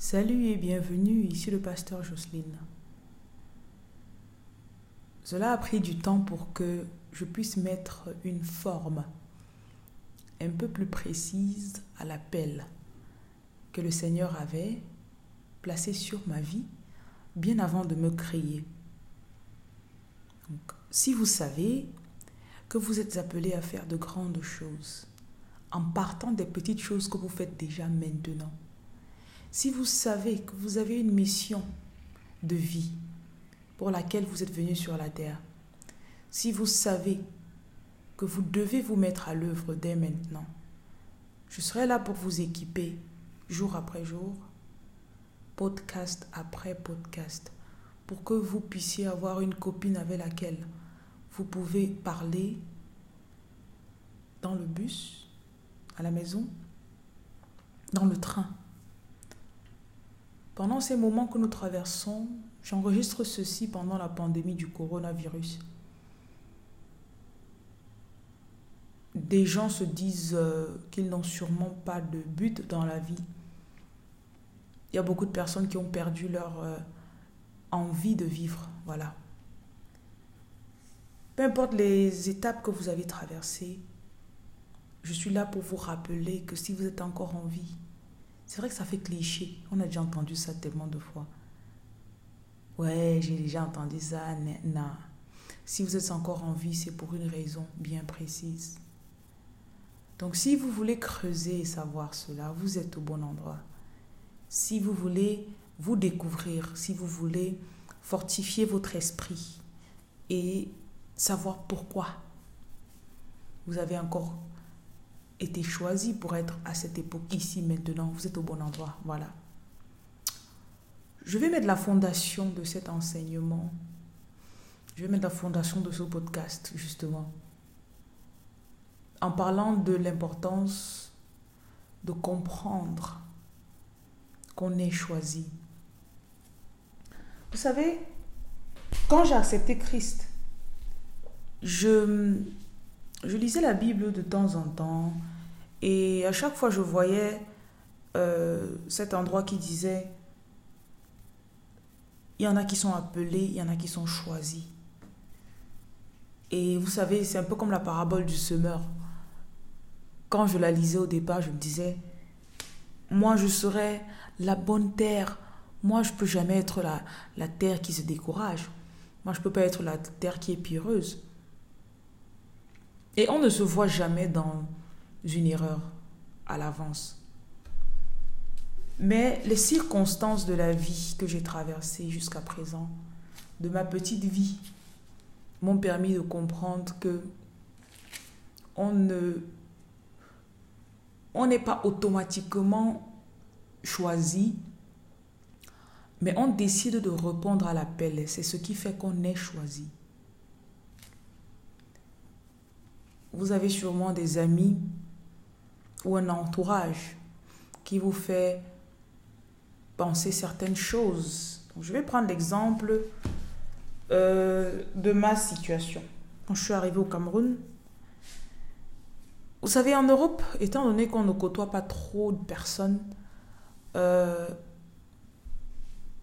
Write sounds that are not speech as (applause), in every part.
Salut et bienvenue, ici le pasteur Jocelyne. Cela a pris du temps pour que je puisse mettre une forme un peu plus précise à l'appel que le Seigneur avait placé sur ma vie bien avant de me créer. si vous savez que vous êtes appelé à faire de grandes choses en partant des petites choses que vous faites déjà maintenant, si vous savez que vous avez une mission de vie pour laquelle vous êtes venu sur la terre, si vous savez que vous devez vous mettre à l'œuvre dès maintenant, je serai là pour vous équiper jour après jour, podcast après podcast, pour que vous puissiez avoir une copine avec laquelle vous pouvez parler dans le bus, à la maison, dans le train. Pendant ces moments que nous traversons, j'enregistre ceci pendant la pandémie du coronavirus. Des gens se disent euh, qu'ils n'ont sûrement pas de but dans la vie. Il y a beaucoup de personnes qui ont perdu leur euh, envie de vivre. Voilà. Peu importe les étapes que vous avez traversées, je suis là pour vous rappeler que si vous êtes encore en vie, c'est vrai que ça fait cliché. On a déjà entendu ça tellement de fois. Ouais, j'ai déjà entendu ça. Non. Si vous êtes encore en vie, c'est pour une raison bien précise. Donc si vous voulez creuser et savoir cela, vous êtes au bon endroit. Si vous voulez vous découvrir, si vous voulez fortifier votre esprit et savoir pourquoi vous avez encore été choisi pour être à cette époque, ici, maintenant. Vous êtes au bon endroit. Voilà. Je vais mettre la fondation de cet enseignement. Je vais mettre la fondation de ce podcast, justement. En parlant de l'importance de comprendre qu'on est choisi. Vous savez, quand j'ai accepté Christ, je je lisais la Bible de temps en temps et à chaque fois je voyais euh, cet endroit qui disait il y en a qui sont appelés, il y en a qui sont choisis. Et vous savez, c'est un peu comme la parabole du semeur. Quand je la lisais au départ, je me disais, moi je serai la bonne terre. Moi je peux jamais être la, la terre qui se décourage. Moi je peux pas être la terre qui est pireuse. Et on ne se voit jamais dans une erreur à l'avance. Mais les circonstances de la vie que j'ai traversées jusqu'à présent, de ma petite vie, m'ont permis de comprendre que on on n'est pas automatiquement choisi, mais on décide de répondre à l'appel. C'est ce qui fait qu'on est choisi. Vous avez sûrement des amis ou un entourage qui vous fait penser certaines choses. je vais prendre l'exemple euh, de ma situation. Quand je suis arrivée au Cameroun, vous savez, en Europe, étant donné qu'on ne côtoie pas trop de personnes, euh,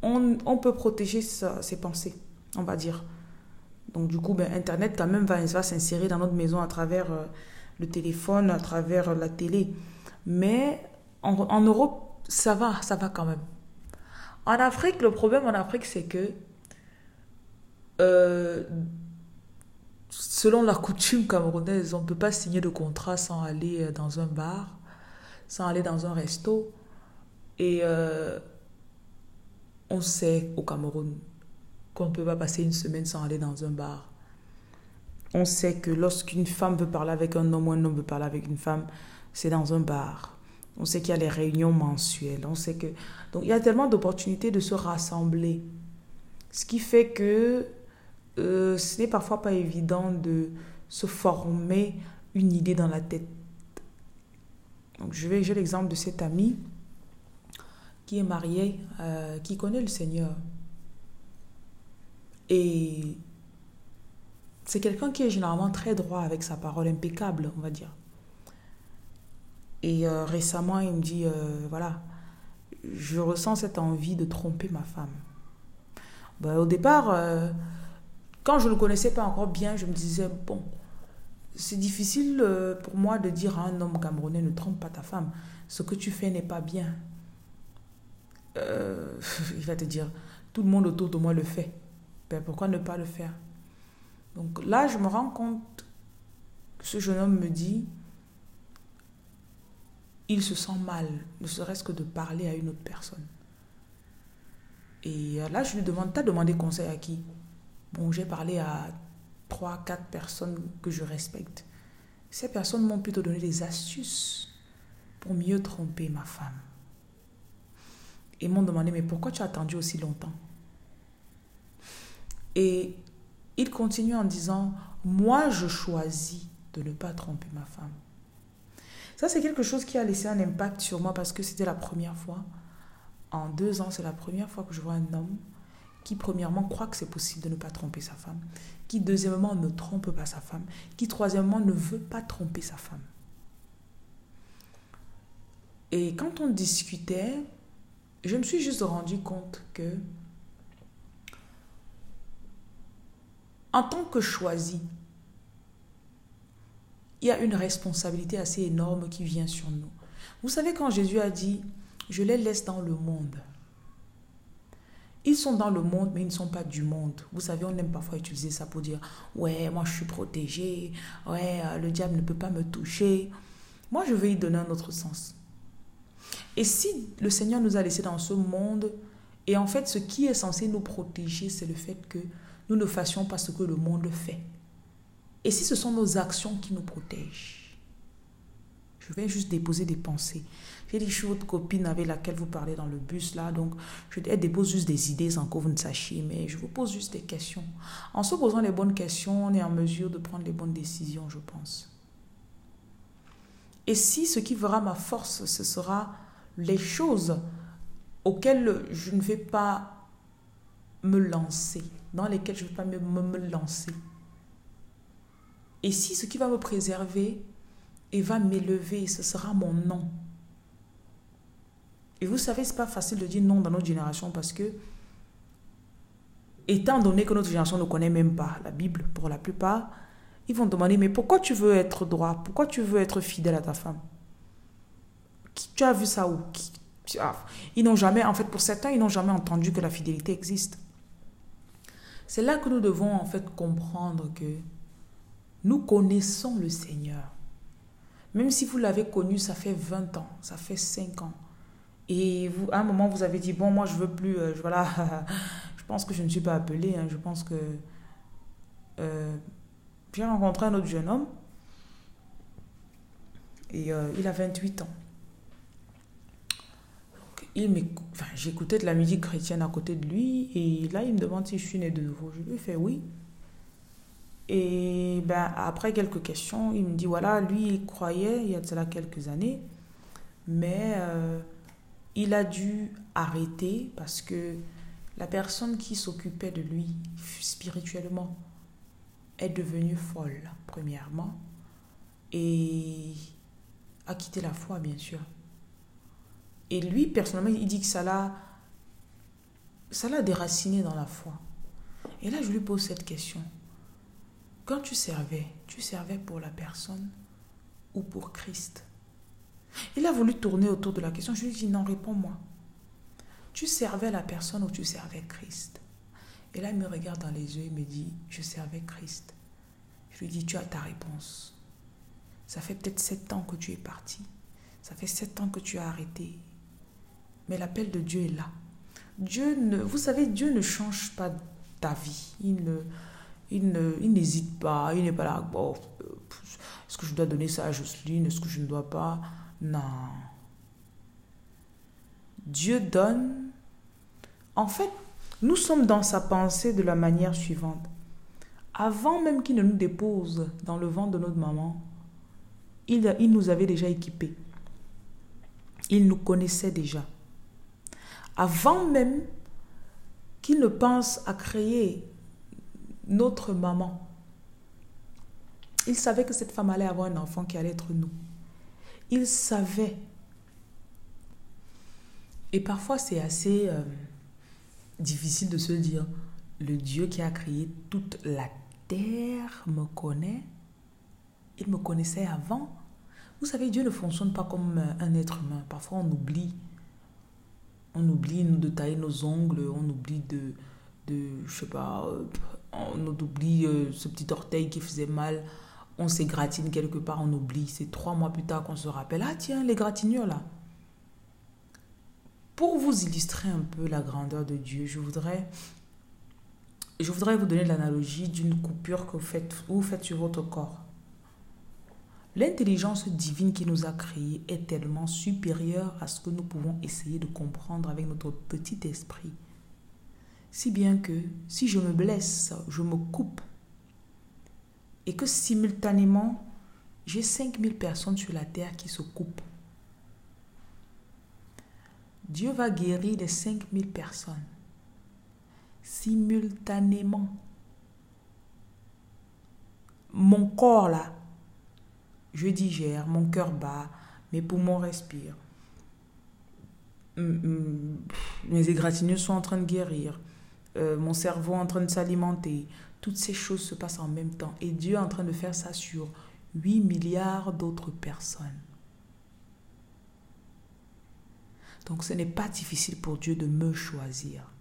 on, on, peut protéger ses pensées, on va dire. Donc du coup, ben, Internet quand même va, s'insérer dans notre maison à travers euh, le téléphone, à travers la télé. Mais en, Europe, ça va, ça va quand même. En Afrique, le problème en Afrique, c'est que euh, selon la coutume camerounaise, on ne peut pas signer de contrat sans aller euh, dans un bar, sans aller dans un resto. Et on sait au Cameroun, qu'on ne peut pas passer une semaine sans aller dans un bar. On sait que lorsqu'une femme veut parler avec un homme ou un homme veut parler avec une femme, c'est dans un bar. On sait qu'il y a les réunions mensuelles. On sait que donc il y a tellement d'opportunités de se rassembler, ce qui fait que euh, ce n'est parfois pas évident de se former une idée dans la tête. Donc je vais j'ai l'exemple de cette amie qui est mariée, euh, qui connaît le Seigneur. Et c'est quelqu'un qui est généralement très droit avec sa parole, impeccable, on va dire. Et euh, récemment, il me dit, euh, voilà, je ressens cette envie de tromper ma femme. Ben, au départ, euh, quand je ne le connaissais pas encore bien, je me disais, bon, c'est difficile pour moi de dire à un homme camerounais, ne trompe pas ta femme, ce que tu fais n'est pas bien. (laughs) Il va te dire, tout le monde autour de moi le fait. Ben, pourquoi ne pas le faire? Donc là, je me rends compte que ce jeune homme me dit, il se sent mal, ne serait-ce que de parler à une autre personne. Et là, je lui demande, t'as demandé conseil à qui? Bon, j'ai parlé à trois, quatre personnes que je respecte. Ces personnes m'ont plutôt donné des astuces pour mieux tromper ma femme. Et m'ont demandé, mais pourquoi tu as attendu aussi longtemps? Et il continue en disant, moi je choisis de ne pas tromper ma femme. Ça, c'est quelque chose qui a laissé un impact sur moi parce que c'était la première fois. En deux ans, c'est la première fois que je vois un homme qui, premièrement, croit que c'est possible de ne pas tromper sa femme, qui, deuxièmement, ne trompe pas sa femme, qui, troisièmement, ne veut pas tromper sa femme. Et quand on discutait, je me suis juste rendu compte que, en tant que choisi, il y a une responsabilité assez énorme qui vient sur nous. Vous savez, quand Jésus a dit, je les laisse dans le monde, ils sont dans le monde, mais ils ne sont pas du monde. Vous savez, on aime parfois utiliser ça pour dire, ouais, moi je suis protégé, ouais, euh, le diable ne peut pas me toucher. Moi, je vais y donner un autre sens. Et si le Seigneur nous a laissés dans ce monde, et en fait, ce qui est censé nous protéger, c'est le fait que nous ne fassions pas ce que le monde fait. Et si ce sont nos actions qui nous protègent Je vais juste déposer des pensées. J'ai dit, je suis votre copine avec laquelle vous parlez dans le bus là, donc je dépose juste des idées sans que vous ne sachiez, mais je vous pose juste des questions. En se posant les bonnes questions, on est en mesure de prendre les bonnes décisions, je pense. Et si ce qui fera ma force, ce sera les choses auxquelles je ne vais pas me lancer, dans lesquelles je ne vais pas me, lancer, et si ce qui va me préserver et va m'élever, ce sera mon nom. Et vous savez, ce n'est pas facile de dire non dans notre génération parce que, étant donné que notre génération ne connaît même pas la Bible pour la plupart, ils vont demander, mais pourquoi tu veux être droit? Pourquoi tu veux être fidèle à ta femme? Tu as vu ça où? Ils n'ont jamais, en fait, pour certains, ils n'ont jamais entendu que la fidélité existe. C'est là que nous devons, en fait, comprendre que nous connaissons le Seigneur. Même si vous l'avez connu, ça fait 20 ans, ça fait 5 ans. Et vous, à un moment, vous avez dit, bon, moi, je veux plus, euh, voilà, (laughs) je pense que je ne suis pas appelé, hein. je pense que... Euh, j'ai rencontré un autre jeune homme, et euh, il a 28 ans. Il enfin, j'écoutais de la musique chrétienne à côté de lui, et là, il me demande si je suis né de nouveau. Je lui ai fait oui. Et ben, après quelques questions, il me dit voilà, lui, il croyait il y a cela quelques années, mais euh, il a dû arrêter parce que la personne qui s'occupait de lui spirituellement est devenue folle, premièrement, et a quitté la foi, bien sûr. Et lui, personnellement, il dit que ça l'a, ça déraciné dans la foi. Et là, je lui pose cette question. Quand tu servais, tu servais pour la personne ou pour Christ? Il a voulu tourner autour de la question. Je lui dit non, réponds-moi. Tu servais la personne ou tu servais Christ? Et là, il me regarde dans les yeux et me dit, je servais Christ. Je lui dis, tu as ta réponse. Ça fait peut-être sept ans que tu es parti. Ça fait sept ans que tu as arrêté. Mais l'appel de Dieu est là. Dieu vous savez, Dieu ne change pas ta vie. Il n'hésite pas, il n'est pas là, est-ce que je dois donner ça à Jocelyne, est-ce que je ne dois pas? Non. Dieu donne. En fait, nous sommes dans sa pensée de la manière suivante. Avant même qu'il ne nous dépose dans le ventre de notre maman, il, il nous avait déjà équipés. Il nous connaissait déjà. Avant même qu'il ne pense à créer notre maman. Il savait que cette femme allait avoir un enfant qui allait être nous. Il savait. Et parfois, c'est assez euh, difficile de se dire, le Dieu qui a créé toute la terre me connaît. Il me connaissait avant. Vous savez, Dieu ne fonctionne pas comme euh, un être humain. Parfois, on oublie. On oublie de tailler nos ongles, on oublie de, de je sais pas, euh, on oublie ce petit orteil qui faisait mal, on s'égratine quelque part, on oublie. C'est trois mois plus tard qu'on se rappelle, ah tiens, les gratignures là. Pour vous illustrer un peu la grandeur de Dieu, je voudrais, vous donner l'analogie d'une coupure que faites, vous faites sur votre corps. L'intelligence divine qui nous a créés est tellement supérieure à ce que nous pouvons essayer de comprendre avec notre petit esprit. Si bien que si je me blesse, je me coupe, et que simultanément, j'ai 5000 personnes sur la terre qui se coupent, Dieu va guérir les 5000 personnes simultanément. Mon corps là, je digère, mon cœur bat, mes poumons respirent. Mes égratignures sont en train de guérir. Euh, mon cerveau est en train de s'alimenter. Toutes ces choses se passent en même temps. Et Dieu est en train de faire ça sur 8 milliards d'autres personnes. Donc ce n'est pas difficile pour Dieu de me choisir.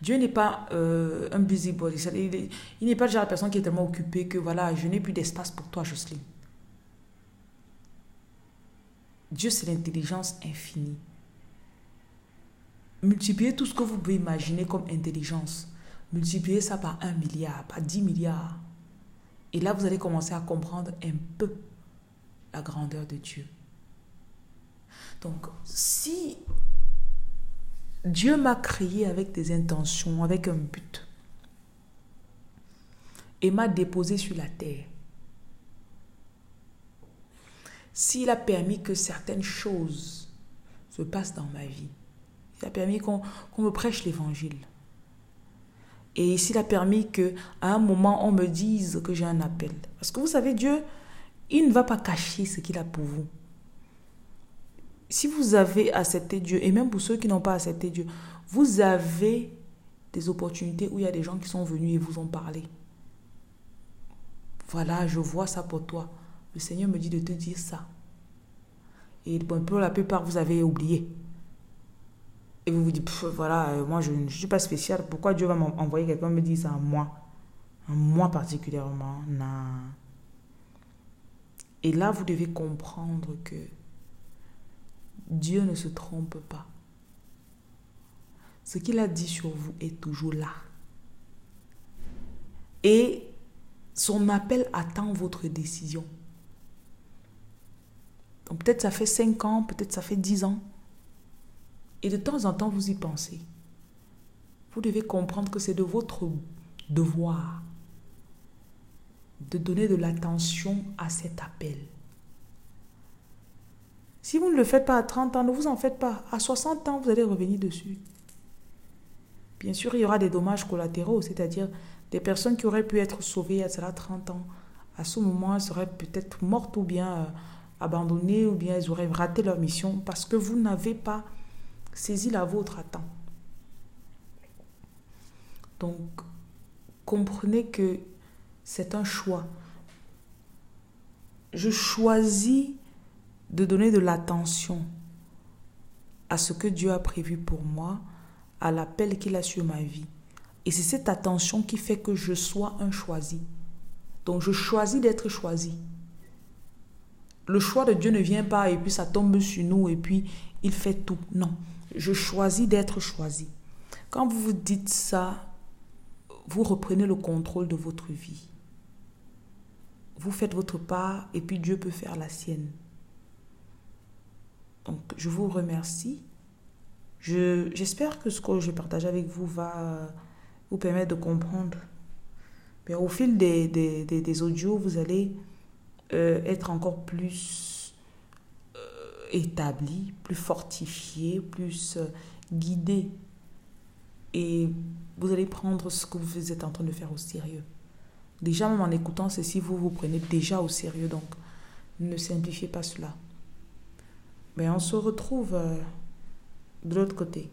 Dieu n'est pas euh, un busybody. Il, n'est pas genre de personne qui est tellement occupée que voilà, je n'ai plus d'espace pour toi, Jocelyne. Dieu, c'est l'intelligence infinie. Multipliez tout ce que vous pouvez imaginer comme intelligence. Multipliez ça par un milliard, par dix milliards. Et là, vous allez commencer à comprendre un peu la grandeur de Dieu. Donc, si Dieu m'a créé avec des intentions, avec un but, et m'a déposé sur la terre, s'il a permis que certaines choses se passent dans ma vie, il a permis qu'on me prêche l'évangile, et s'il a permis que à un moment on me dise que j'ai un appel, parce que vous savez Dieu, il ne va pas cacher ce qu'il a pour vous si vous avez accepté Dieu, et même pour ceux qui n'ont pas accepté Dieu, vous avez des opportunités où il y a des gens qui sont venus et vous ont parlé. Voilà, je vois ça pour toi. Le Seigneur me dit de te dire ça. Et pour la plupart, vous avez oublié. Et vous vous dites, voilà, euh, moi je ne suis pas spécial. Pourquoi Dieu va m'envoyer quelqu'un me dire ça à moi? À moi particulièrement Non. Et là, vous devez comprendre que Dieu ne se trompe pas. Ce qu'il a dit sur vous est toujours là. Et son appel attend votre décision. Donc peut-être ça fait 5 ans, peut-être ça fait 10 ans. Et de temps en temps, vous y pensez. Vous devez comprendre que c'est de votre devoir de donner de l'attention à cet appel. Si vous ne le faites pas à 30 ans, ne vous en faites pas. À 60 ans, vous allez revenir dessus. Bien sûr, il y aura des dommages collatéraux, c'est-à-dire des personnes qui auraient pu être sauvées à cela 30 ans. À ce moment, elles seraient peut-être mortes ou bien euh, abandonnées ou bien elles auraient raté leur mission parce que vous n'avez pas saisi la vôtre à temps. Donc, comprenez que c'est un choix. Je choisis de donner de l'attention à ce que Dieu a prévu pour moi, à l'appel qu'il a sur ma vie. Et c'est cette attention qui fait que je sois un choisi. Donc je choisis d'être choisi. Le choix de Dieu ne vient pas et puis ça tombe sur nous et puis il fait tout. Non, je choisis d'être choisi. Quand vous vous dites ça, vous reprenez le contrôle de votre vie. Vous faites votre part et puis Dieu peut faire la sienne. Donc, je vous remercie. J'espère que ce que je partage avec vous va vous permettre de comprendre. Mais au fil des, des, des, audios, vous allez euh, être encore plus euh, établi, plus fortifié, plus euh, guidé. Et vous allez prendre ce que vous êtes en train de faire au sérieux. Déjà, même en écoutant ceci, vous vous prenez déjà au sérieux. Donc, ne simplifiez pas cela mais on se retrouve euh, de l'autre côté.